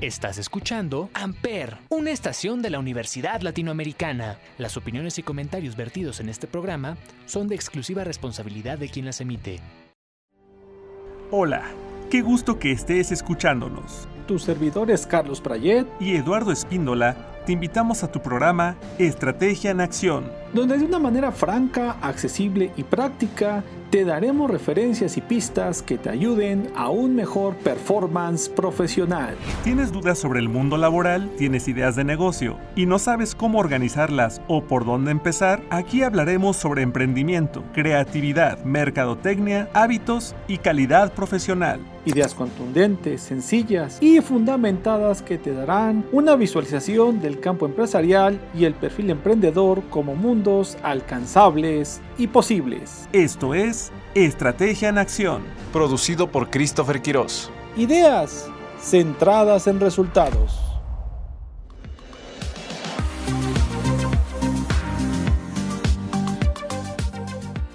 Estás escuchando Amper, una estación de la Universidad Latinoamericana. Las opiniones y comentarios vertidos en este programa son de exclusiva responsabilidad de quien las emite. Hola, qué gusto que estés escuchándonos. Tus servidores Carlos Prayet y Eduardo Espíndola te invitamos a tu programa Estrategia en Acción, donde de una manera franca, accesible y práctica te daremos referencias y pistas que te ayuden a un mejor performance profesional. ¿Tienes dudas sobre el mundo laboral? ¿Tienes ideas de negocio y no sabes cómo organizarlas o por dónde empezar? Aquí hablaremos sobre emprendimiento, creatividad, mercadotecnia, hábitos y calidad profesional. Ideas contundentes, sencillas y fundamentadas que te darán una visualización del campo empresarial y el perfil emprendedor como mundos alcanzables y posibles. Esto es Estrategia en Acción. Producido por Christopher Quiroz. Ideas centradas en resultados.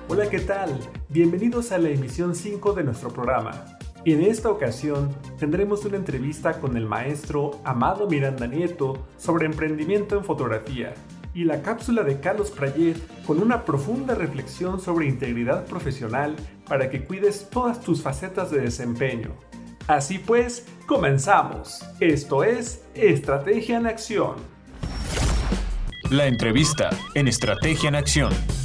Hola, ¿qué tal? Bienvenidos a la emisión 5 de nuestro programa. En esta ocasión tendremos una entrevista con el maestro Amado Miranda Nieto sobre emprendimiento en fotografía y la cápsula de Carlos Prayet con una profunda reflexión sobre integridad profesional para que cuides todas tus facetas de desempeño. Así pues, comenzamos. Esto es Estrategia en Acción. La entrevista en Estrategia en Acción.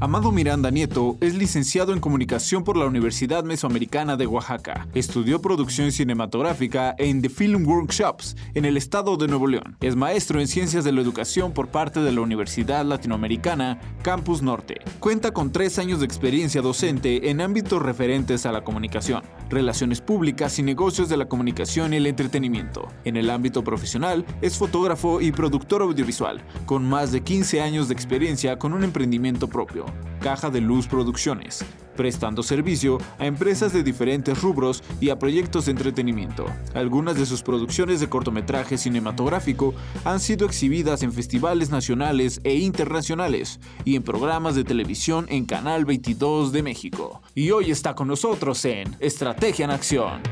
Amado Miranda Nieto es licenciado en comunicación por la Universidad Mesoamericana de Oaxaca. Estudió producción cinematográfica en The Film Workshops en el estado de Nuevo León. Es maestro en ciencias de la educación por parte de la Universidad Latinoamericana Campus Norte. Cuenta con tres años de experiencia docente en ámbitos referentes a la comunicación, relaciones públicas y negocios de la comunicación y el entretenimiento. En el ámbito profesional es fotógrafo y productor audiovisual, con más de 15 años de experiencia con un emprendimiento propio. Caja de Luz Producciones, prestando servicio a empresas de diferentes rubros y a proyectos de entretenimiento. Algunas de sus producciones de cortometraje cinematográfico han sido exhibidas en festivales nacionales e internacionales y en programas de televisión en Canal 22 de México. Y hoy está con nosotros en Estrategia en Acción.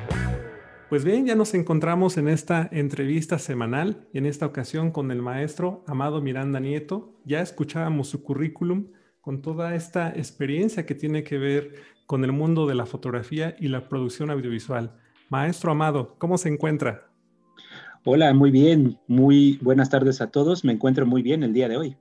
Pues bien, ya nos encontramos en esta entrevista semanal, en esta ocasión con el maestro Amado Miranda Nieto. Ya escuchábamos su currículum con toda esta experiencia que tiene que ver con el mundo de la fotografía y la producción audiovisual. Maestro Amado, ¿cómo se encuentra? Hola, muy bien. Muy buenas tardes a todos. Me encuentro muy bien el día de hoy.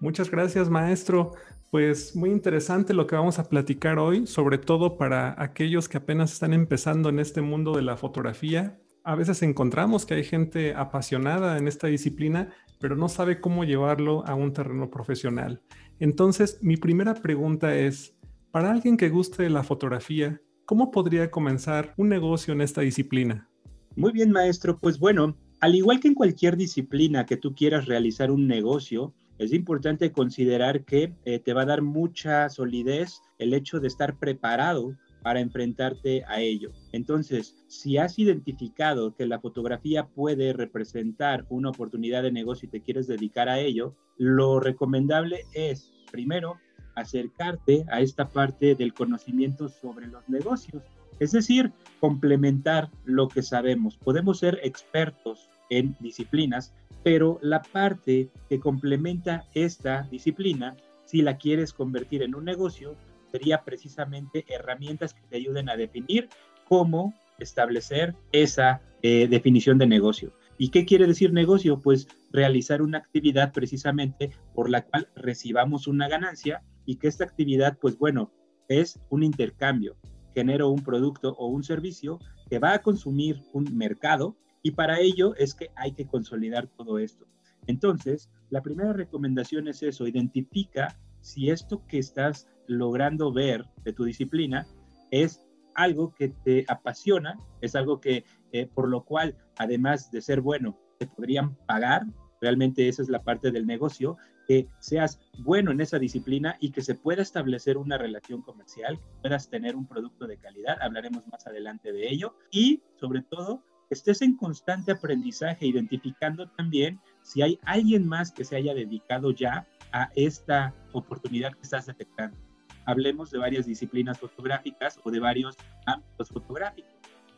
Muchas gracias, maestro. Pues muy interesante lo que vamos a platicar hoy, sobre todo para aquellos que apenas están empezando en este mundo de la fotografía. A veces encontramos que hay gente apasionada en esta disciplina, pero no sabe cómo llevarlo a un terreno profesional. Entonces, mi primera pregunta es, para alguien que guste de la fotografía, ¿cómo podría comenzar un negocio en esta disciplina? Muy bien, maestro. Pues bueno, al igual que en cualquier disciplina que tú quieras realizar un negocio, es importante considerar que eh, te va a dar mucha solidez el hecho de estar preparado para enfrentarte a ello. Entonces, si has identificado que la fotografía puede representar una oportunidad de negocio y te quieres dedicar a ello, lo recomendable es, primero, acercarte a esta parte del conocimiento sobre los negocios. Es decir, complementar lo que sabemos. Podemos ser expertos en disciplinas, pero la parte que complementa esta disciplina, si la quieres convertir en un negocio, sería precisamente herramientas que te ayuden a definir cómo establecer esa eh, definición de negocio. ¿Y qué quiere decir negocio? Pues realizar una actividad precisamente por la cual recibamos una ganancia y que esta actividad, pues bueno, es un intercambio. Genero un producto o un servicio que va a consumir un mercado y para ello es que hay que consolidar todo esto. Entonces, la primera recomendación es eso, identifica si esto que estás logrando ver de tu disciplina es algo que te apasiona, es algo que eh, por lo cual, además de ser bueno, te podrían pagar, realmente esa es la parte del negocio, que seas bueno en esa disciplina y que se pueda establecer una relación comercial, puedas tener un producto de calidad, hablaremos más adelante de ello, y sobre todo, estés en constante aprendizaje, identificando también si hay alguien más que se haya dedicado ya a esta oportunidad que estás detectando. Hablemos de varias disciplinas fotográficas o de varios ámbitos fotográficos,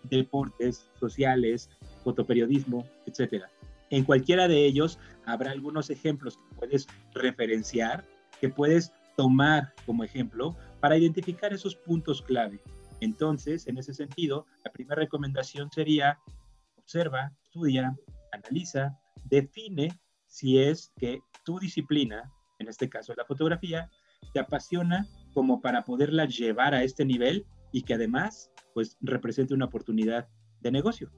deportes, sociales, fotoperiodismo, etcétera. En cualquiera de ellos habrá algunos ejemplos que puedes referenciar, que puedes tomar como ejemplo para identificar esos puntos clave. Entonces, en ese sentido, la primera recomendación sería observa, estudia, analiza, define si es que tu disciplina, en este caso la fotografía, te apasiona como para poderla llevar a este nivel y que además pues represente una oportunidad de negocio.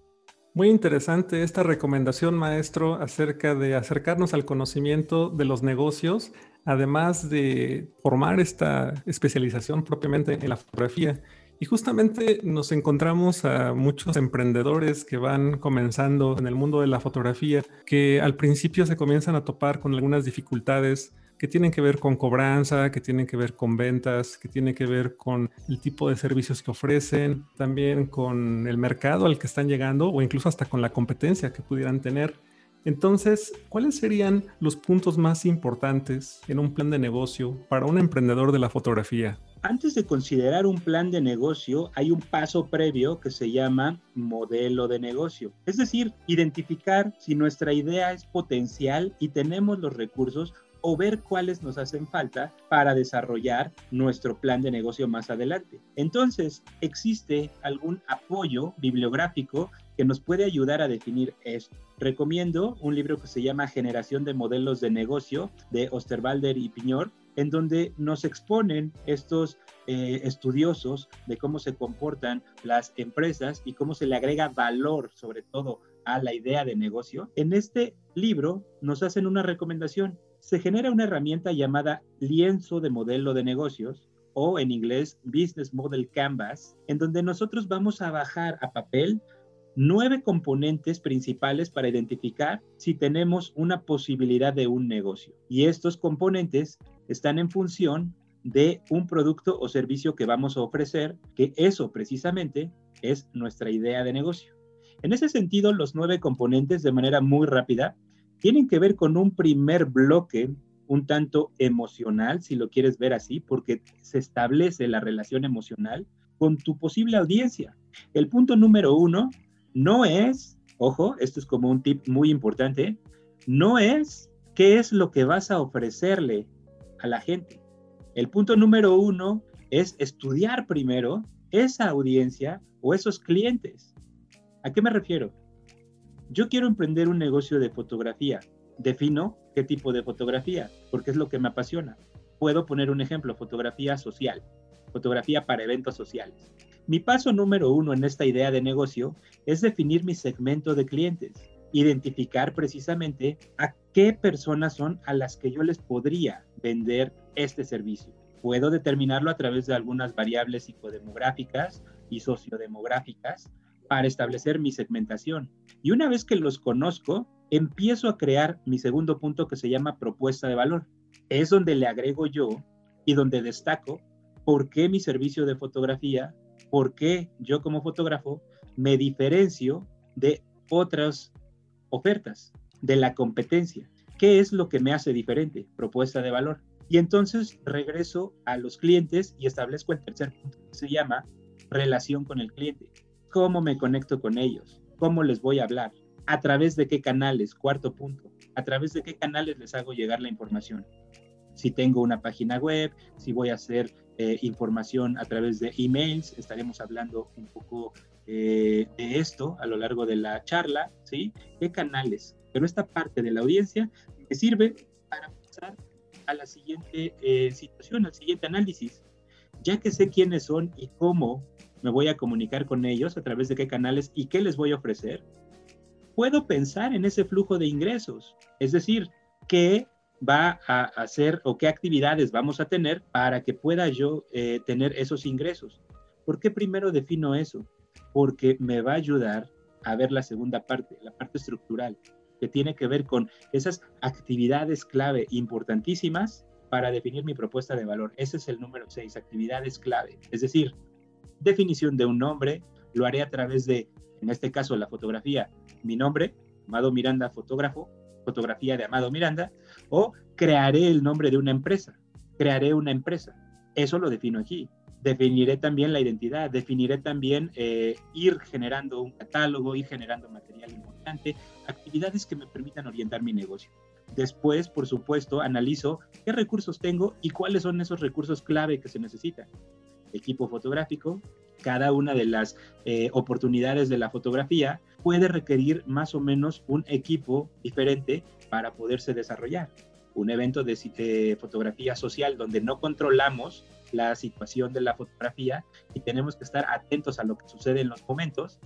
Muy interesante esta recomendación, maestro, acerca de acercarnos al conocimiento de los negocios, además de formar esta especialización propiamente en la fotografía. Y justamente nos encontramos a muchos emprendedores que van comenzando en el mundo de la fotografía, que al principio se comienzan a topar con algunas dificultades que tienen que ver con cobranza, que tienen que ver con ventas, que tienen que ver con el tipo de servicios que ofrecen, también con el mercado al que están llegando o incluso hasta con la competencia que pudieran tener. Entonces, ¿cuáles serían los puntos más importantes en un plan de negocio para un emprendedor de la fotografía? Antes de considerar un plan de negocio, hay un paso previo que se llama modelo de negocio. Es decir, identificar si nuestra idea es potencial y tenemos los recursos o ver cuáles nos hacen falta para desarrollar nuestro plan de negocio más adelante. Entonces, ¿existe algún apoyo bibliográfico que nos puede ayudar a definir esto? Recomiendo un libro que se llama Generación de Modelos de Negocio de Osterwalder y Piñor, en donde nos exponen estos eh, estudiosos de cómo se comportan las empresas y cómo se le agrega valor, sobre todo, a la idea de negocio. En este libro nos hacen una recomendación se genera una herramienta llamada lienzo de modelo de negocios o en inglés Business Model Canvas, en donde nosotros vamos a bajar a papel nueve componentes principales para identificar si tenemos una posibilidad de un negocio. Y estos componentes están en función de un producto o servicio que vamos a ofrecer, que eso precisamente es nuestra idea de negocio. En ese sentido, los nueve componentes, de manera muy rápida, tienen que ver con un primer bloque un tanto emocional, si lo quieres ver así, porque se establece la relación emocional con tu posible audiencia. El punto número uno no es, ojo, esto es como un tip muy importante, no es qué es lo que vas a ofrecerle a la gente. El punto número uno es estudiar primero esa audiencia o esos clientes. ¿A qué me refiero? Yo quiero emprender un negocio de fotografía. Defino qué tipo de fotografía, porque es lo que me apasiona. Puedo poner un ejemplo, fotografía social, fotografía para eventos sociales. Mi paso número uno en esta idea de negocio es definir mi segmento de clientes, identificar precisamente a qué personas son a las que yo les podría vender este servicio. Puedo determinarlo a través de algunas variables psicodemográficas y sociodemográficas para establecer mi segmentación. Y una vez que los conozco, empiezo a crear mi segundo punto que se llama propuesta de valor. Es donde le agrego yo y donde destaco por qué mi servicio de fotografía, por qué yo como fotógrafo me diferencio de otras ofertas, de la competencia. ¿Qué es lo que me hace diferente? Propuesta de valor. Y entonces regreso a los clientes y establezco el tercer punto que se llama relación con el cliente cómo me conecto con ellos, cómo les voy a hablar, a través de qué canales, cuarto punto, a través de qué canales les hago llegar la información. Si tengo una página web, si voy a hacer eh, información a través de emails, estaremos hablando un poco eh, de esto a lo largo de la charla, ¿sí? ¿Qué canales? Pero esta parte de la audiencia me sirve para pasar a la siguiente eh, situación, al siguiente análisis. Ya que sé quiénes son y cómo me voy a comunicar con ellos, a través de qué canales y qué les voy a ofrecer, puedo pensar en ese flujo de ingresos. Es decir, qué va a hacer o qué actividades vamos a tener para que pueda yo eh, tener esos ingresos. ¿Por qué primero defino eso? Porque me va a ayudar a ver la segunda parte, la parte estructural, que tiene que ver con esas actividades clave importantísimas para definir mi propuesta de valor. Ese es el número 6, actividades clave. Es decir, definición de un nombre, lo haré a través de, en este caso, la fotografía, mi nombre, Amado Miranda, fotógrafo, fotografía de Amado Miranda, o crearé el nombre de una empresa, crearé una empresa. Eso lo defino aquí. definiré también la identidad, definiré también eh, ir generando un catálogo, ir generando material importante, actividades que me permitan orientar mi negocio. Después, por supuesto, analizo qué recursos tengo y cuáles son esos recursos clave que se necesitan. Equipo fotográfico, cada una de las eh, oportunidades de la fotografía puede requerir más o menos un equipo diferente para poderse desarrollar. Un evento de fotografía social donde no controlamos la situación de la fotografía y tenemos que estar atentos a lo que sucede en los momentos,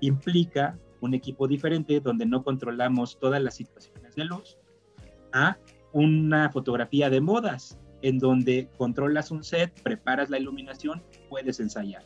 implica un equipo diferente donde no controlamos todas las situaciones de luz, a una fotografía de modas, en donde controlas un set, preparas la iluminación, puedes ensayar.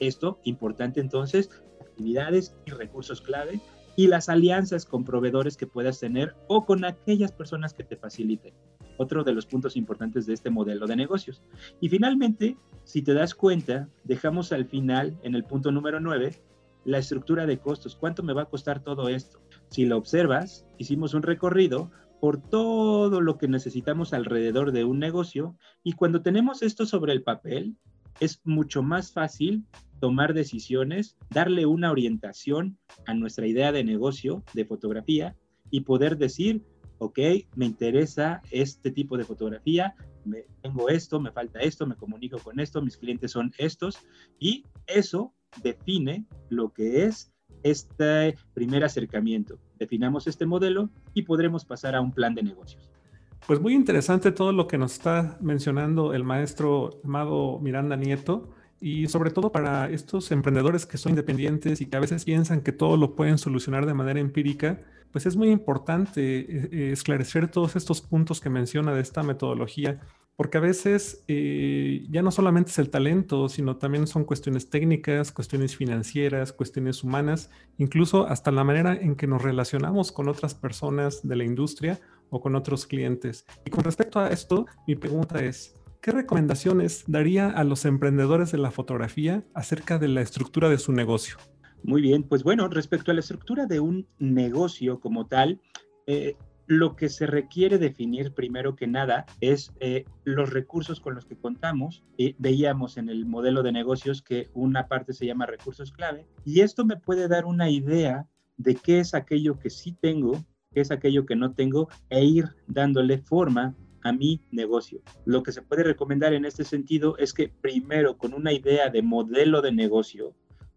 Esto, importante entonces, actividades y recursos clave y las alianzas con proveedores que puedas tener o con aquellas personas que te faciliten. Otro de los puntos importantes de este modelo de negocios. Y finalmente, si te das cuenta, dejamos al final, en el punto número 9, la estructura de costos. ¿Cuánto me va a costar todo esto? Si lo observas, hicimos un recorrido por todo lo que necesitamos alrededor de un negocio y cuando tenemos esto sobre el papel, es mucho más fácil tomar decisiones, darle una orientación a nuestra idea de negocio de fotografía y poder decir, ok, me interesa este tipo de fotografía, me, tengo esto, me falta esto, me comunico con esto, mis clientes son estos y eso define lo que es este primer acercamiento. Definamos este modelo y podremos pasar a un plan de negocios. Pues muy interesante todo lo que nos está mencionando el maestro Amado Miranda Nieto y sobre todo para estos emprendedores que son independientes y que a veces piensan que todo lo pueden solucionar de manera empírica, pues es muy importante eh, eh, esclarecer todos estos puntos que menciona de esta metodología porque a veces eh, ya no solamente es el talento, sino también son cuestiones técnicas, cuestiones financieras, cuestiones humanas, incluso hasta la manera en que nos relacionamos con otras personas de la industria o con otros clientes. Y con respecto a esto, mi pregunta es, ¿qué recomendaciones daría a los emprendedores de la fotografía acerca de la estructura de su negocio? Muy bien, pues bueno, respecto a la estructura de un negocio como tal, eh, lo que se requiere definir primero que nada es eh, los recursos con los que contamos. y veíamos en el modelo de negocios que una parte se llama recursos clave y esto me puede dar una idea de qué es aquello que sí tengo, qué es aquello que no tengo e ir dándole forma a mi negocio. Lo que se puede recomendar en este sentido es que primero con una idea de modelo de negocio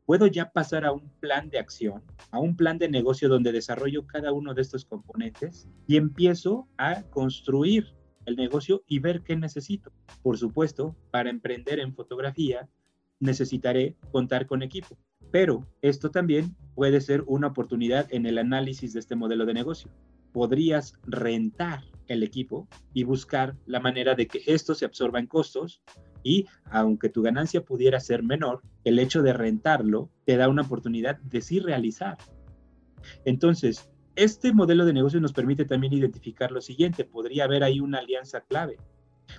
puedo ya pasar a un plan de acción, a un plan de negocio donde desarrollo cada uno de estos componentes y empiezo a construir el negocio y ver qué necesito. Por supuesto, para emprender en fotografía necesitaré contar con equipo, pero esto también puede ser una oportunidad en el análisis de este modelo de negocio. Podrías rentar el equipo y buscar la manera de que esto se absorba en costos y aunque tu ganancia pudiera ser menor, el hecho de rentarlo te da una oportunidad de sí realizar. Entonces, este modelo de negocio nos permite también identificar lo siguiente, podría haber ahí una alianza clave.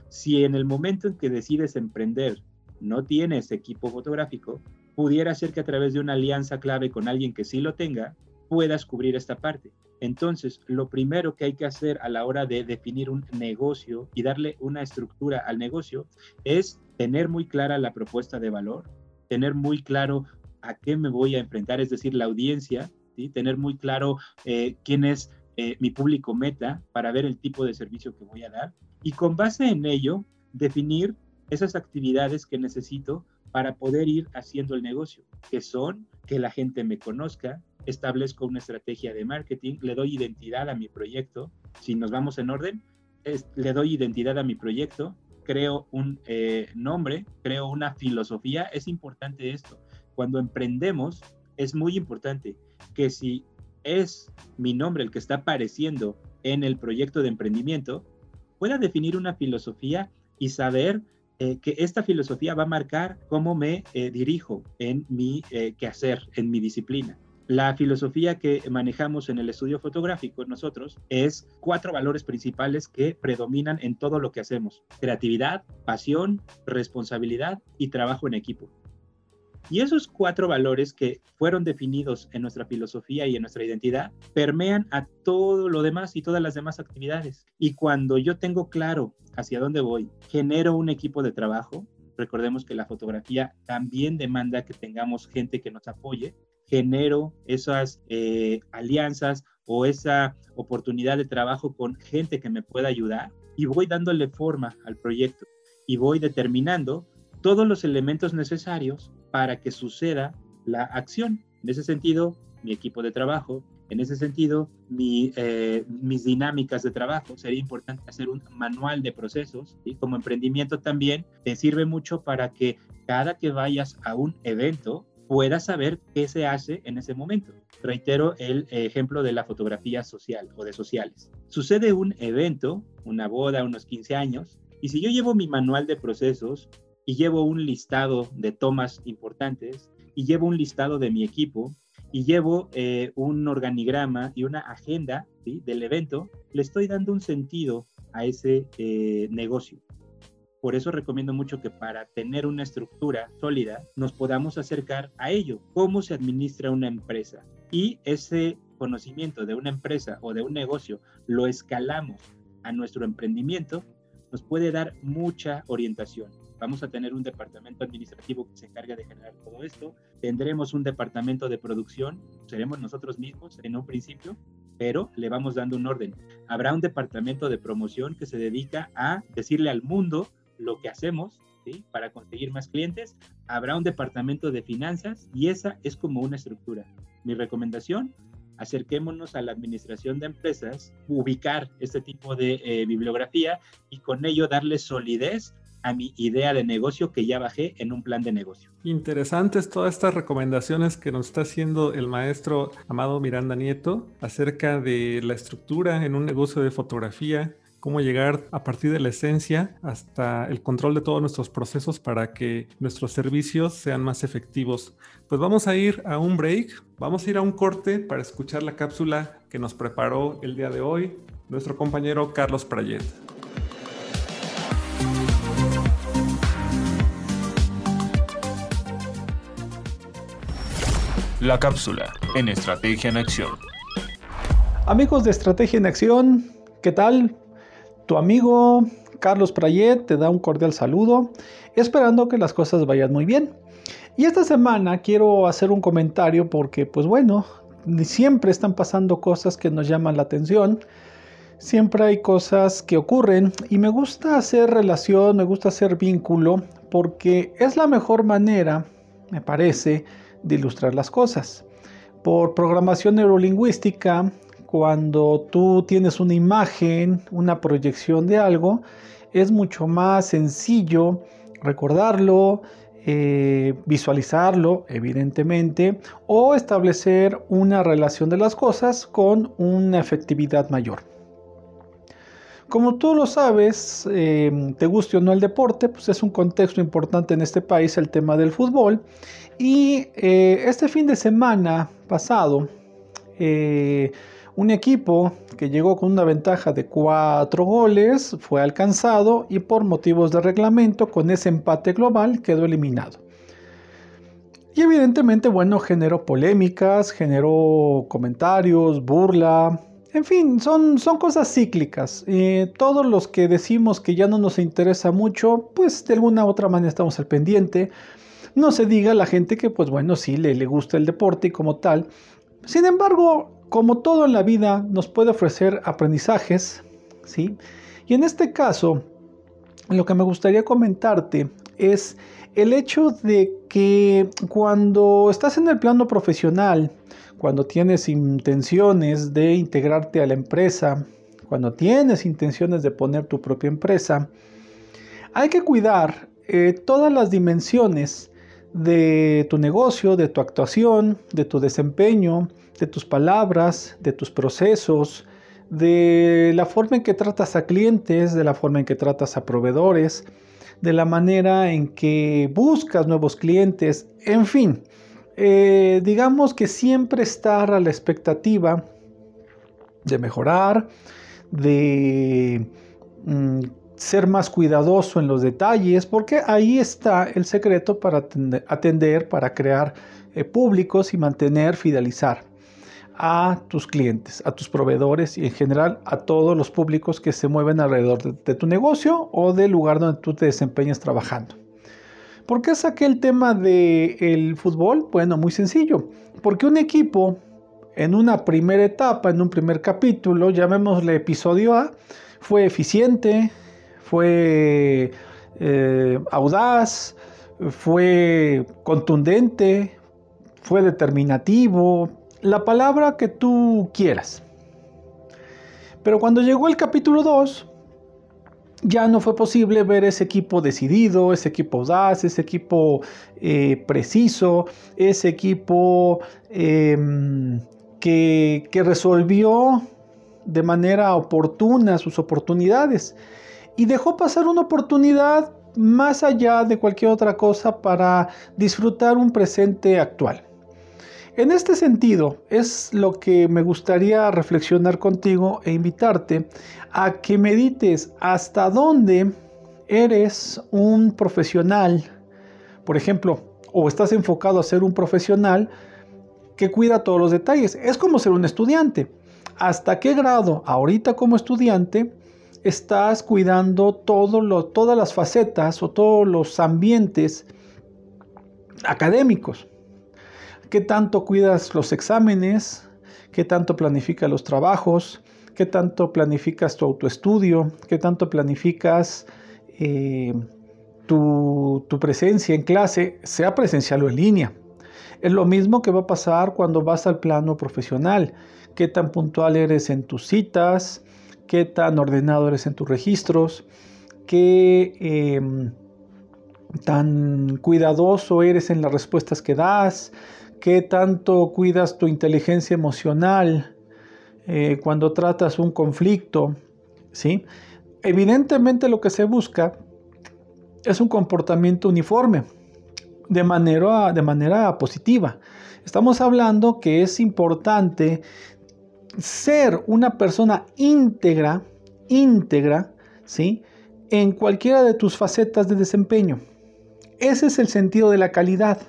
Si en el momento en que decides emprender no tienes equipo fotográfico, pudiera ser que a través de una alianza clave con alguien que sí lo tenga, puedas cubrir esta parte. Entonces, lo primero que hay que hacer a la hora de definir un negocio y darle una estructura al negocio es tener muy clara la propuesta de valor, tener muy claro a qué me voy a enfrentar, es decir, la audiencia, ¿sí? tener muy claro eh, quién es eh, mi público meta para ver el tipo de servicio que voy a dar y con base en ello definir esas actividades que necesito para poder ir haciendo el negocio, que son que la gente me conozca, establezco una estrategia de marketing, le doy identidad a mi proyecto. Si nos vamos en orden, le doy identidad a mi proyecto, creo un eh, nombre, creo una filosofía. Es importante esto. Cuando emprendemos, es muy importante que si es mi nombre el que está apareciendo en el proyecto de emprendimiento, pueda definir una filosofía y saber eh, que esta filosofía va a marcar cómo me eh, dirijo en mi quehacer, en mi disciplina. La filosofía que manejamos en el estudio fotográfico nosotros es cuatro valores principales que predominan en todo lo que hacemos. Creatividad, pasión, responsabilidad y trabajo en equipo. Y esos cuatro valores que fueron definidos en nuestra filosofía y en nuestra identidad permean a todo lo demás y todas las demás actividades. Y cuando yo tengo claro hacia dónde voy, genero un equipo de trabajo, Recordemos que la fotografía también demanda que tengamos gente que nos apoye. Genero esas eh, alianzas o esa oportunidad de trabajo con gente que me pueda ayudar y voy dándole forma al proyecto y voy determinando todos los elementos necesarios para que suceda la acción. En ese sentido, mi equipo de trabajo, en ese sentido, eh, mis dinámicas de trabajo. Sería importante hacer un manual de procesos y como emprendimiento también te sirve mucho para que cada que vayas a un evento puedas saber qué se hace en ese momento. Reitero el ejemplo de la fotografía social o de sociales. Sucede un evento, una boda, unos 15 años, y si yo llevo mi manual de procesos y llevo un listado de tomas importantes y llevo un listado de mi equipo, y llevo eh, un organigrama y una agenda del evento, le estoy dando un sentido a ese eh, negocio. Por eso recomiendo mucho que para tener una estructura sólida nos podamos acercar a ello, cómo se administra una empresa. Y ese conocimiento de una empresa o de un negocio lo escalamos a nuestro emprendimiento, nos puede dar mucha orientación. Vamos a tener un departamento administrativo que se encarga de generar todo esto. Tendremos un departamento de producción, seremos nosotros mismos en un principio, pero le vamos dando un orden. Habrá un departamento de promoción que se dedica a decirle al mundo lo que hacemos para conseguir más clientes. Habrá un departamento de finanzas y esa es como una estructura. Mi recomendación, acerquémonos a la administración de empresas, ubicar este tipo de eh, bibliografía y con ello darle solidez a mi idea de negocio que ya bajé en un plan de negocio. Interesantes todas estas recomendaciones que nos está haciendo el maestro Amado Miranda Nieto acerca de la estructura en un negocio de fotografía, cómo llegar a partir de la esencia hasta el control de todos nuestros procesos para que nuestros servicios sean más efectivos. Pues vamos a ir a un break, vamos a ir a un corte para escuchar la cápsula que nos preparó el día de hoy nuestro compañero Carlos Prayet. La cápsula en Estrategia en Acción. Amigos de Estrategia en Acción, ¿qué tal? Tu amigo Carlos Prayet te da un cordial saludo, esperando que las cosas vayan muy bien. Y esta semana quiero hacer un comentario porque, pues bueno, siempre están pasando cosas que nos llaman la atención. Siempre hay cosas que ocurren y me gusta hacer relación, me gusta hacer vínculo porque es la mejor manera, me parece, de ilustrar las cosas. Por programación neurolingüística, cuando tú tienes una imagen, una proyección de algo, es mucho más sencillo recordarlo, eh, visualizarlo, evidentemente, o establecer una relación de las cosas con una efectividad mayor. Como tú lo sabes, eh, te guste o no el deporte, pues es un contexto importante en este país el tema del fútbol. Y eh, este fin de semana pasado, un equipo que llegó con una ventaja de cuatro goles fue alcanzado y por motivos de reglamento con ese empate global quedó eliminado. Y evidentemente, bueno, generó polémicas, generó comentarios, burla, en fin, son, son cosas cíclicas. Eh, todos los que decimos que ya no nos interesa mucho, pues de alguna u otra manera estamos al pendiente. No se diga a la gente que, pues bueno, sí, le, le gusta el deporte y como tal. Sin embargo, como todo en la vida, nos puede ofrecer aprendizajes, ¿sí? Y en este caso, lo que me gustaría comentarte es el hecho de que cuando estás en el plano profesional, cuando tienes intenciones de integrarte a la empresa, cuando tienes intenciones de poner tu propia empresa, hay que cuidar eh, todas las dimensiones de tu negocio, de tu actuación, de tu desempeño, de tus palabras, de tus procesos, de la forma en que tratas a clientes, de la forma en que tratas a proveedores, de la manera en que buscas nuevos clientes, en fin, eh, digamos que siempre estar a la expectativa de mejorar, de mm, ser más cuidadoso en los detalles, porque ahí está el secreto para atender, para crear eh, públicos y mantener, fidelizar a tus clientes, a tus proveedores y en general a todos los públicos que se mueven alrededor de tu negocio o del lugar donde tú te desempeñas trabajando. ¿Por qué saqué el tema del fútbol? Bueno, muy sencillo. Porque un equipo en una primera etapa, en un primer capítulo, llamémosle episodio A, fue eficiente, fue eh, audaz, fue contundente, fue determinativo, la palabra que tú quieras. Pero cuando llegó el capítulo 2, ya no fue posible ver ese equipo decidido, ese equipo audaz, ese equipo eh, preciso, ese equipo em, que, que resolvió de manera oportuna sus oportunidades y dejó pasar una oportunidad más allá de cualquier otra cosa para disfrutar un presente actual. En este sentido, es lo que me gustaría reflexionar contigo e invitarte a que medites hasta dónde eres un profesional, por ejemplo, o estás enfocado a ser un profesional que cuida todos los detalles. Es como ser un estudiante. ¿Hasta qué grado ahorita como estudiante estás cuidando todas las facetas o todos los ambientes académicos? Qué tanto cuidas los exámenes, qué tanto planificas los trabajos, qué tanto planificas tu autoestudio, qué tanto planificas eh, tu, tu presencia en clase, sea presencial o en línea. Es lo mismo que va a pasar cuando vas al plano profesional. Qué tan puntual eres en tus citas, qué tan ordenado eres en tus registros, qué em, tan cuidadoso eres en las respuestas que das, qué tanto cuidas tu inteligencia emocional eh, cuando tratas un conflicto, ¿sí? Evidentemente lo que se busca es un comportamiento uniforme, de manera, de manera positiva. Estamos hablando que es importante ser una persona íntegra, íntegra, ¿sí? En cualquiera de tus facetas de desempeño. Ese es el sentido de la calidad,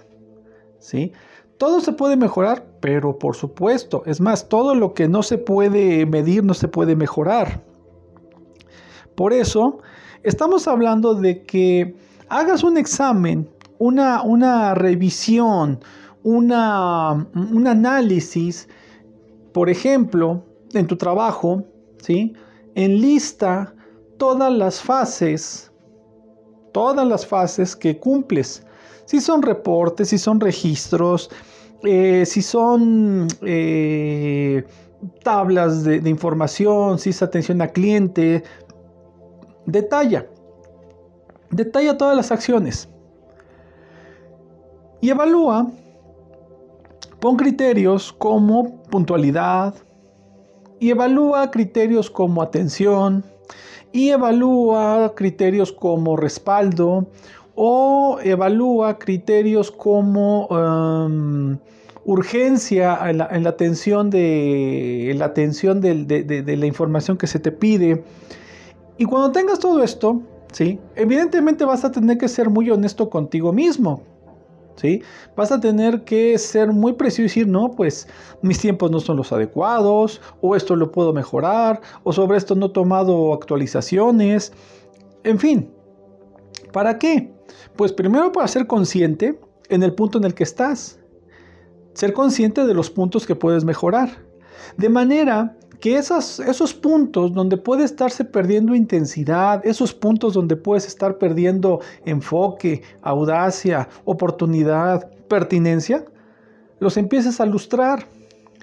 ¿sí? Todo se puede mejorar, pero por supuesto, es más, todo lo que no se puede medir no se puede mejorar. Por eso, estamos hablando de que hagas un examen, una, revisión, una, un análisis, por ejemplo, en tu trabajo, ¿sí? lista todas las fases, todas las fases que cumples. Si son reportes, si son registros, eh, si son eh, tablas de, información, si es atención a cliente, detalla, detalla todas las acciones y evalúa, pon criterios como puntualidad y evalúa criterios como atención y evalúa criterios como respaldo o evalúa criterios como um, urgencia en la, atención, de, la, atención de, la información que se te pide. Y cuando tengas todo esto, ¿sí? evidentemente vas a tener que ser muy honesto contigo mismo. ¿Sí? Vas a tener que ser muy preciso y decir, no, pues mis tiempos no son los adecuados, o esto lo puedo mejorar, o sobre esto no he tomado actualizaciones, en fin. ¿Para qué? Pues primero para ser consciente en el punto en el que estás. Ser consciente de los puntos que puedes mejorar. De manera que esos, esos puntos donde puede estarse perdiendo intensidad, esos puntos donde puedes estar perdiendo enfoque, audacia, oportunidad, pertinencia, los empieces a lustrar,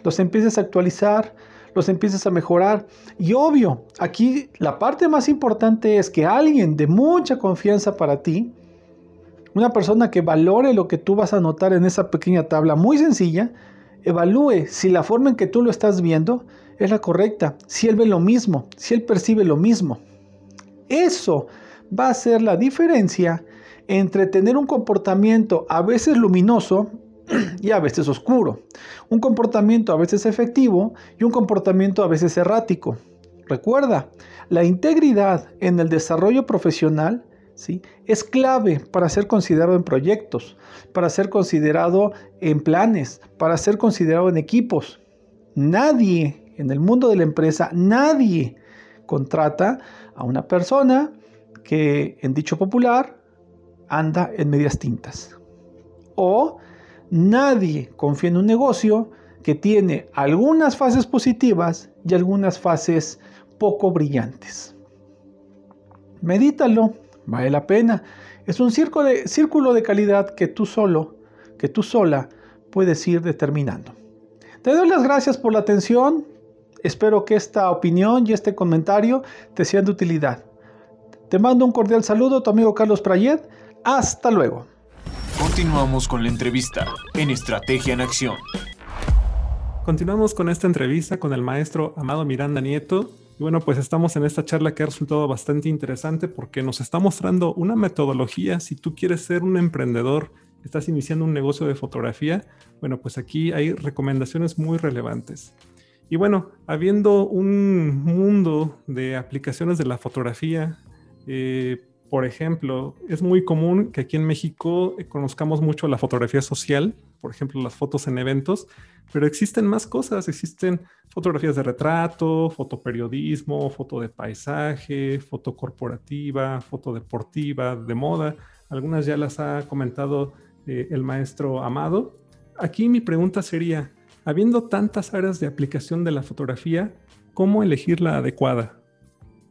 los empieces a actualizar, los empieces a mejorar. Y obvio, aquí la parte más importante es que alguien de mucha confianza para ti, una persona que valore lo que tú vas a notar en esa pequeña tabla muy sencilla, evalúe si la forma en que tú lo estás viendo es la correcta, si él ve lo mismo, si él percibe lo mismo. Eso va a ser la diferencia entre tener un comportamiento a veces luminoso y a veces oscuro, un comportamiento a veces efectivo y un comportamiento a veces errático. Recuerda, la integridad en el desarrollo profesional es clave para ser considerado en proyectos, para ser considerado en planes, para ser considerado en equipos. Nadie en el mundo de la empresa, nadie contrata a una persona que, en dicho popular, anda en medias tintas. O nadie confía en un negocio que tiene algunas fases positivas y algunas fases poco brillantes. Medítalo, vale la pena. Es un círculo de, círculo de calidad que tú solo, que tú sola puedes ir determinando. Te doy las gracias por la atención. Espero que esta opinión y este comentario te sean de utilidad. Te mando un cordial saludo, tu amigo Carlos Prayet. Hasta luego. Continuamos con la entrevista en Estrategia en Acción. Continuamos con esta entrevista con el maestro Amado Miranda Nieto. Y bueno, pues estamos en esta charla que ha resultado bastante interesante porque nos está mostrando una metodología si tú quieres ser un emprendedor, estás iniciando un negocio de fotografía, bueno, pues aquí hay recomendaciones muy relevantes. Y bueno, habiendo un mundo de aplicaciones de la fotografía, eh, por ejemplo, es muy común que aquí en México eh, conozcamos mucho la fotografía social, por ejemplo, las fotos en eventos, pero existen más cosas, existen fotografías de retrato, fotoperiodismo, foto de paisaje, foto corporativa, foto deportiva, de moda. Algunas ya las ha comentado eh, el maestro Amado. Aquí mi pregunta sería, habiendo tantas áreas de aplicación de la fotografía, ¿cómo elegir la adecuada?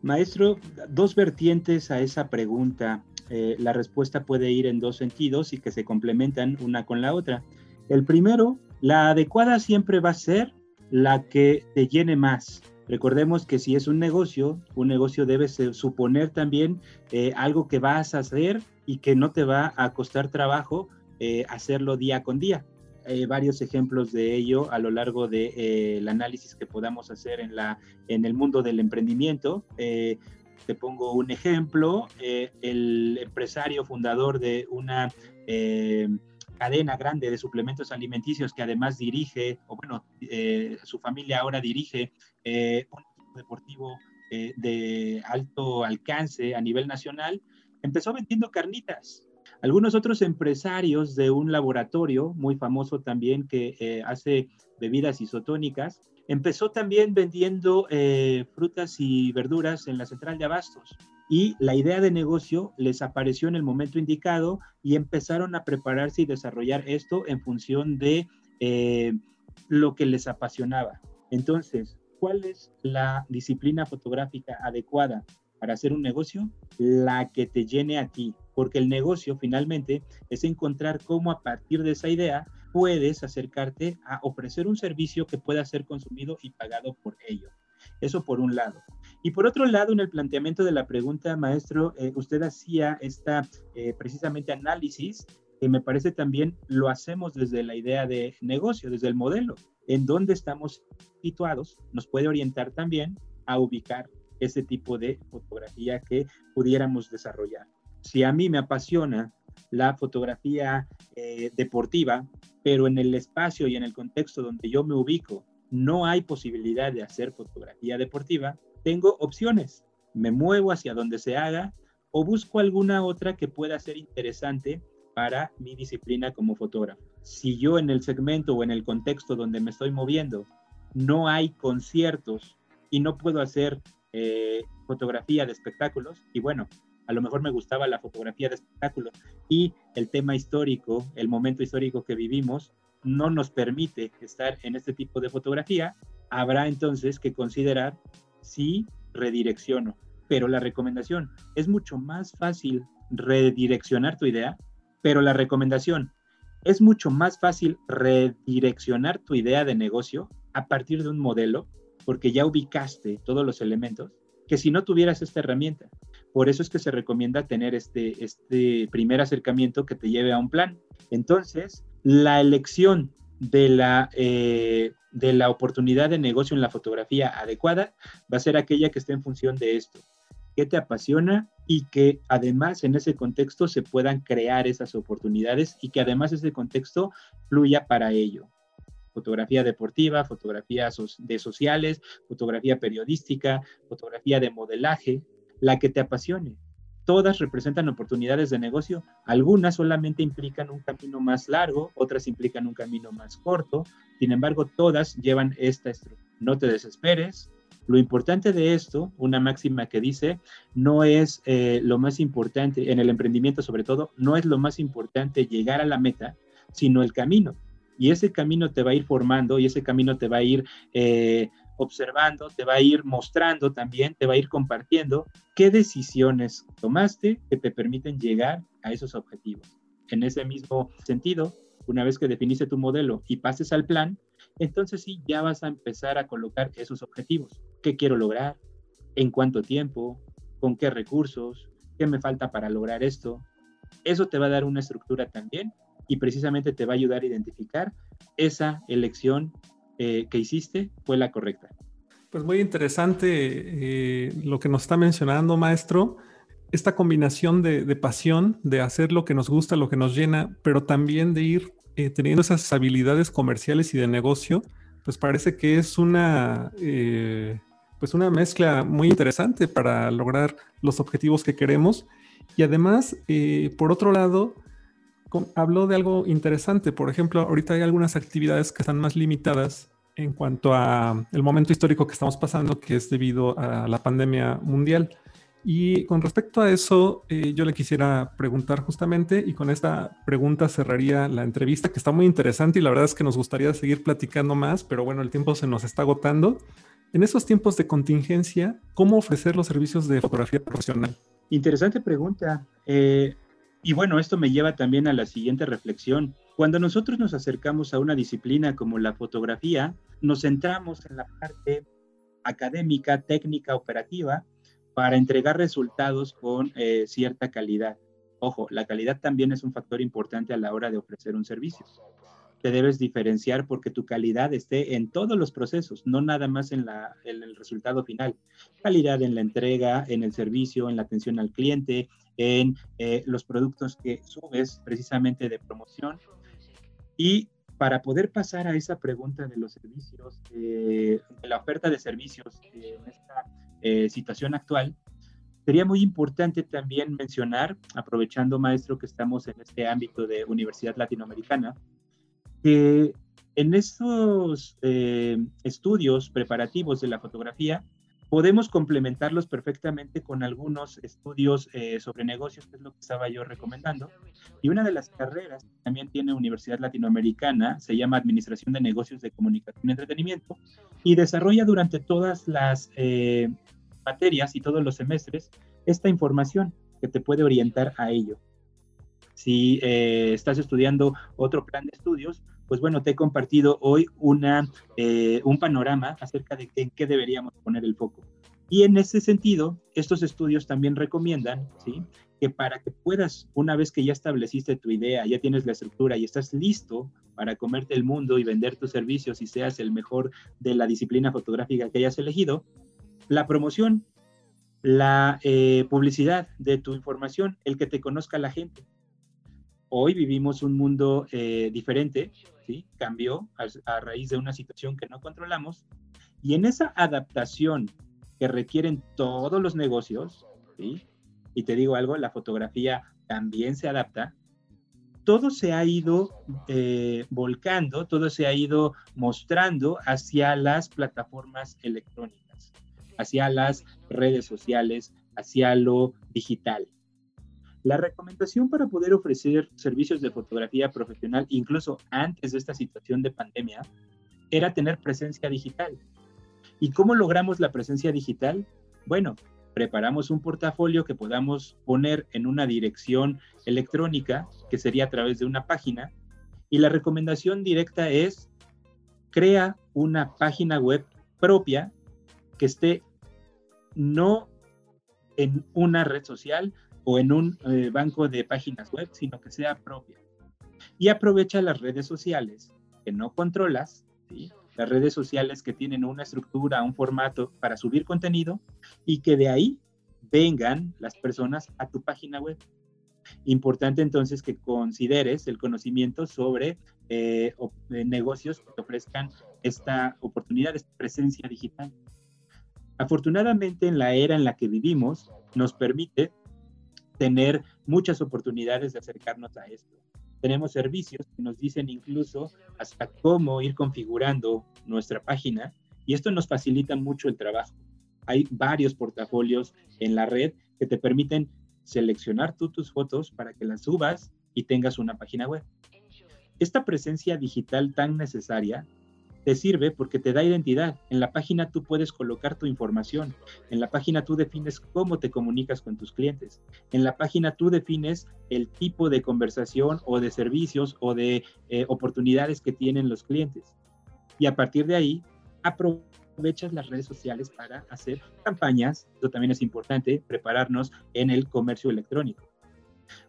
Maestro, dos vertientes a esa pregunta. Eh, la respuesta puede ir en dos sentidos y que se complementan una con la otra. El primero, la adecuada siempre va a ser la que te llene más. Recordemos que si es un negocio, un negocio debe suponer también eh, algo que vas a hacer y que no te va a costar trabajo eh, hacerlo día con día. Eh, varios ejemplos de ello a lo largo del de, eh, análisis que podamos hacer en, la, en el mundo del emprendimiento. Te pongo un ejemplo, el empresario fundador de una cadena grande de suplementos alimenticios que además dirige, o bueno, su familia ahora dirige un equipo deportivo de alto alcance a nivel nacional, empezó vendiendo carnitas algunos otros empresarios de un laboratorio muy famoso también que eh, hace bebidas isotónicas, empezó también vendiendo eh, frutas y verduras en la central de abastos. Y la idea de negocio les apareció en el momento indicado y empezaron a prepararse y desarrollar esto en función de eh, lo que les apasionaba. Entonces, ¿cuál es la disciplina fotográfica adecuada para hacer un negocio? La que te llene a ti, porque el negocio finalmente es encontrar cómo a partir de esa idea puedes acercarte a ofrecer un servicio que pueda ser consumido y pagado por ello. Eso por un lado. Y por otro lado, en el planteamiento de la pregunta, maestro, eh, usted hacía esta eh, precisamente análisis que me parece también lo hacemos desde la idea de negocio, desde el modelo. En dónde estamos situados nos puede orientar también a ubicar ese tipo de fotografía que pudiéramos desarrollar si a mí me apasiona la fotografía eh, deportiva, pero en el espacio y en el contexto donde yo me ubico no hay posibilidad de hacer fotografía deportiva, tengo opciones. Me muevo hacia donde se haga o busco alguna otra que pueda ser interesante para mi disciplina como fotógrafo. Si yo en el segmento o en el contexto donde me estoy moviendo no hay conciertos y no puedo hacer eh, fotografía de espectáculos, y bueno, a lo mejor me gustaba la fotografía de espectáculo y el tema histórico, el momento histórico que vivimos, no nos permite estar en este tipo de fotografía, habrá entonces que considerar si redirecciono. Pero la recomendación es mucho más fácil redireccionar tu idea, pero la recomendación es mucho más fácil redireccionar tu idea de negocio a partir de un modelo, porque ya ubicaste todos los elementos, que si no tuvieras esta herramienta. Por eso es que se recomienda tener este, este primer acercamiento que te lleve a un plan. Entonces, la elección de la, eh, de la oportunidad de negocio en la fotografía adecuada va a ser aquella que esté en función de esto. ¿Qué te apasiona? Y que además en ese contexto se puedan crear esas oportunidades y que además ese contexto fluya para ello fotografía deportiva, fotografía de sociales, fotografía periodística, fotografía de modelaje, la que te apasione. Todas representan oportunidades de negocio, algunas solamente implican un camino más largo, otras implican un camino más corto, sin embargo, todas llevan esta estructura. No te desesperes, Lo importante de esto, una máxima que dice, no es eh, lo más importante, en el emprendimiento sobre todo, no es lo más importante llegar a la meta, sino el camino. Y ese camino te va a ir formando y ese camino te va a ir eh, observando, te va a ir mostrando también, te va a ir compartiendo qué decisiones tomaste que te permiten llegar a esos objetivos. En ese mismo sentido, una vez que definiste tu modelo y pases al plan, entonces sí, ya vas a empezar a colocar esos objetivos. ¿Qué quiero lograr? ¿En cuánto tiempo? ¿Con qué recursos? ¿Qué me falta para lograr esto? Eso te va a dar una estructura también y precisamente te va a ayudar a identificar esa elección eh, que hiciste fue la correcta. Pues muy interesante eh, lo que nos está mencionando, maestro. Esta combinación de, pasión, de hacer lo que nos gusta, lo que nos llena, pero también de ir eh, teniendo esas habilidades comerciales y de negocio, pues parece que es una, pues una mezcla muy interesante para lograr los objetivos que queremos. Y además, por otro lado, habló de algo interesante. Por ejemplo, ahorita hay algunas actividades que están más limitadas en cuanto a el momento histórico que estamos pasando, que es debido a la pandemia mundial. Y con respecto a eso, eh, yo le quisiera preguntar justamente, y con esta pregunta cerraría la entrevista, que está muy interesante y la verdad es que nos gustaría seguir platicando más, pero bueno, el tiempo se nos está agotando. En esos tiempos de contingencia, ¿cómo ofrecer los servicios de fotografía profesional? Interesante pregunta. Eh, y bueno, esto me lleva también a la siguiente reflexión. Cuando nosotros nos acercamos a una disciplina como la fotografía, nos centramos en la parte académica, técnica, operativa, para entregar resultados con eh, cierta calidad. Ojo, la calidad también es un factor importante a la hora de ofrecer un servicio te debes diferenciar porque tu calidad esté en todos los procesos, no nada más en, la, el resultado final. Calidad en la entrega, en el servicio, en la atención al cliente, en eh, los productos que subes precisamente de promoción. Y para poder pasar a esa pregunta de los servicios, eh, de la oferta de servicios en esta eh, situación actual, sería muy importante también mencionar, aprovechando, maestro, que estamos en este ámbito de Universidad Latinoamericana, que en estos estudios preparativos de la fotografía podemos complementarlos perfectamente con algunos estudios eh, sobre negocios, que es lo que estaba yo recomendando. Y una de las carreras también tiene Universidad Latinoamericana se llama Administración de Negocios de Comunicación y Entretenimiento y desarrolla durante todas las eh, materias y todos los semestres esta información que te puede orientar a ello. Si estás estudiando otro plan de estudios, pues bueno, te he compartido hoy una, eh, un panorama acerca de en qué deberíamos poner el foco. Y en ese sentido, estos estudios también recomiendan, ¿sí? Que para que puedas, una vez que ya estableciste tu idea, ya tienes la estructura y estás listo para comerte el mundo y vender tus servicios y seas el mejor de la disciplina fotográfica que hayas elegido, la promoción, la eh, publicidad de tu información, el que te conozca la gente. Hoy vivimos un mundo eh, diferente cambió a, raíz de una situación que no controlamos. Y en esa adaptación que requieren todos los negocios, y te digo algo, la fotografía también se adapta, todo se ha ido eh, volcando, todo se ha ido mostrando hacia las plataformas electrónicas, hacia las redes sociales, hacia lo digital. La recomendación para poder ofrecer servicios de fotografía profesional, incluso antes de esta situación de pandemia, era tener presencia digital. ¿Y cómo logramos la presencia digital? Bueno, preparamos un portafolio que podamos poner en una dirección electrónica, que sería a través de una página, y la recomendación directa es, crea una página web propia que esté no en una red social, o en un eh, banco de páginas web, sino que sea propia. Y aprovecha las redes sociales que no controlas, las redes sociales que tienen una estructura, un formato para subir contenido y que de ahí vengan las personas a tu página web. Importante entonces que consideres el conocimiento sobre eh, eh, negocios que te ofrezcan esta oportunidad, esta presencia digital. Afortunadamente en la era en la que vivimos nos permite tener muchas oportunidades de acercarnos a esto. Tenemos servicios que nos dicen incluso hasta cómo ir configurando nuestra página Y esto nos facilita mucho el trabajo. Hay varios portafolios en la red que te permiten seleccionar tú tus fotos para que las subas y tengas una página web. Esta presencia digital tan necesaria te sirve porque te da identidad. En la página tú puedes colocar tu información. En la página tú defines cómo te comunicas con tus clientes. En la página tú defines el tipo de conversación o de servicios o de eh, oportunidades que tienen los clientes. Y a partir de ahí, aprovechas las redes sociales para hacer campañas. Eso también es importante, prepararnos en el comercio electrónico.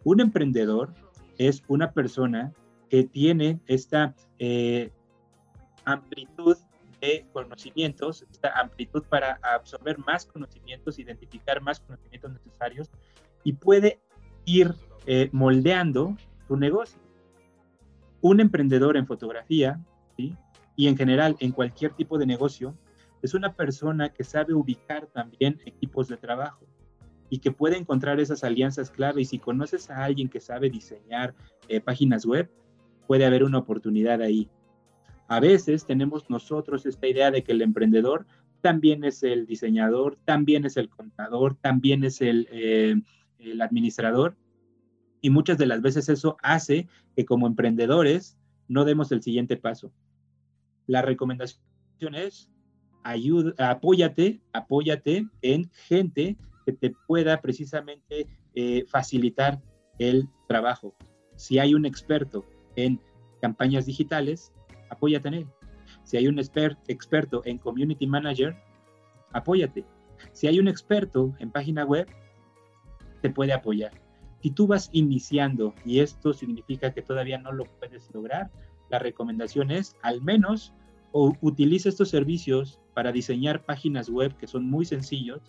Un emprendedor es una persona que tiene esta eh, amplitud de conocimientos, esta amplitud para absorber más conocimientos, identificar más conocimientos necesarios y puede ir eh, moldeando tu negocio. Un emprendedor en fotografía y en general en cualquier tipo de negocio es una persona que sabe ubicar también equipos de trabajo y que puede encontrar esas alianzas clave. Y si conoces a alguien que sabe diseñar eh, páginas web, puede haber una oportunidad ahí. A veces tenemos nosotros esta idea de que el emprendedor también es el diseñador, también es el contador, también es el, eh, administrador. Y muchas de las veces eso hace que como emprendedores no demos el siguiente paso. La recomendación es apóyate, apóyate en gente que te pueda precisamente eh, facilitar el trabajo. Si hay un experto en campañas digitales, apóyate en él. Si hay un experto en Community Manager, apóyate. Si hay un experto en página web, te puede apoyar. Si tú vas iniciando y esto significa que todavía no lo puedes lograr, la recomendación es al menos o utiliza estos servicios para diseñar páginas web que son muy sencillos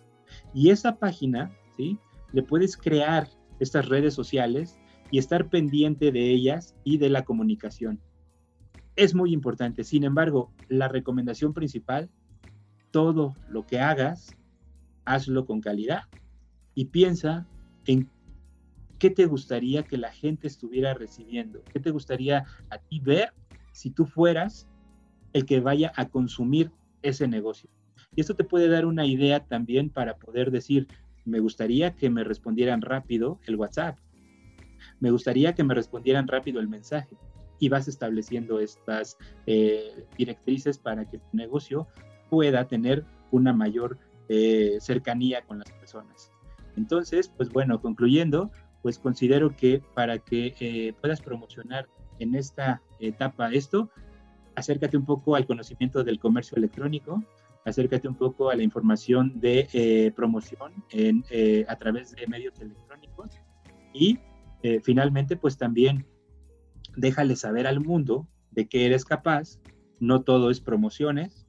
y esa página, ¿sí? Le puedes crear estas redes sociales y estar pendiente de ellas y de la comunicación. Es muy importante. Sin embargo, la recomendación principal, todo lo que hagas, hazlo con calidad y piensa en qué te gustaría que la gente estuviera recibiendo, qué te gustaría a ti ver si tú fueras el que vaya a consumir ese negocio. Y esto te puede dar una idea también para poder decir, me gustaría que me respondieran rápido el WhatsApp, me gustaría que me respondieran rápido el mensaje y vas estableciendo estas eh, directrices para que tu negocio pueda tener una mayor eh, cercanía con las personas. Entonces, pues bueno, concluyendo, pues considero que para que eh, puedas promocionar en esta etapa esto, acércate un poco al conocimiento del comercio electrónico, acércate un poco a la información de promoción en, a través de medios electrónicos y eh, finalmente, pues también déjale saber al mundo de que eres capaz. No todo es promociones,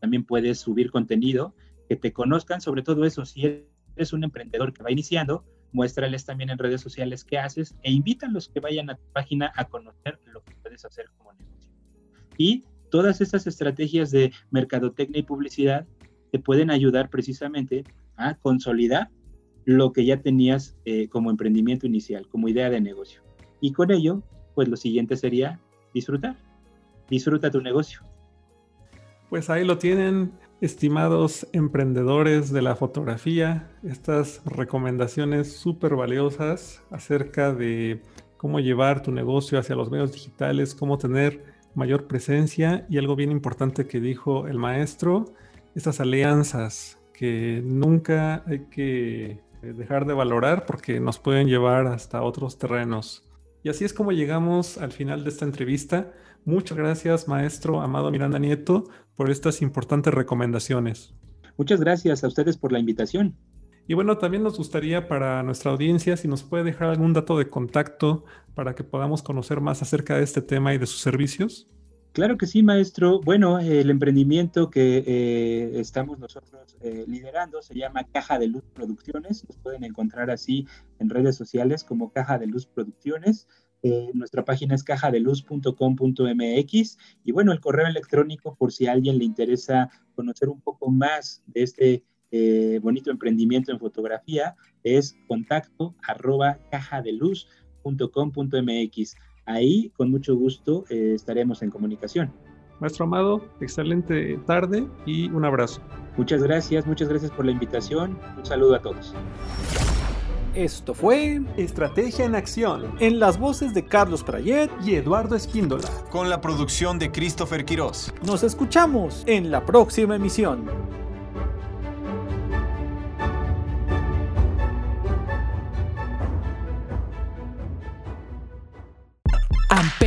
también puedes subir contenido, que te conozcan, sobre todo eso, si eres un emprendedor que va iniciando, muéstrales también en redes sociales qué haces e invítalos que vayan a tu página a conocer lo que puedes hacer como negocio. Y todas estas estrategias de mercadotecnia y publicidad te pueden ayudar precisamente a consolidar lo que ya tenías eh, como emprendimiento inicial, como idea de negocio. Y con ello, pues lo siguiente sería disfrutar. Disfruta tu negocio. Pues ahí lo tienen, estimados emprendedores de la fotografía, estas recomendaciones súper valiosas acerca de cómo llevar tu negocio hacia los medios digitales, cómo tener mayor presencia y algo bien importante que dijo el maestro, estas alianzas que nunca hay que dejar de valorar porque nos pueden llevar hasta otros terrenos. Y así es como llegamos al final de esta entrevista. Muchas gracias, maestro Amado Miranda Nieto, por estas importantes recomendaciones. Muchas gracias a ustedes por la invitación. Y bueno, también nos gustaría para nuestra audiencia si nos puede dejar algún dato de contacto para que podamos conocer más acerca de este tema y de sus servicios. Claro que sí, maestro. Bueno, el emprendimiento que eh, estamos nosotros eh, liderando se llama Caja de Luz Producciones. Nos pueden encontrar así en redes sociales como Caja de Luz Producciones. Eh, nuestra página es cajadeluz.com.mx y bueno, el correo electrónico por si a alguien le interesa conocer un poco más de este bonito emprendimiento en fotografía es contacto arroba cajadeluz.com.mx. Ahí, con mucho gusto, eh, estaremos en comunicación. Maestro Amado, excelente tarde y un abrazo. Muchas gracias, muchas gracias por la invitación. Un saludo a todos. Esto fue Estrategia en Acción en las voces de Carlos Prayet y Eduardo Espíndola. Con la producción de Christopher Quirós. Nos escuchamos en la próxima emisión.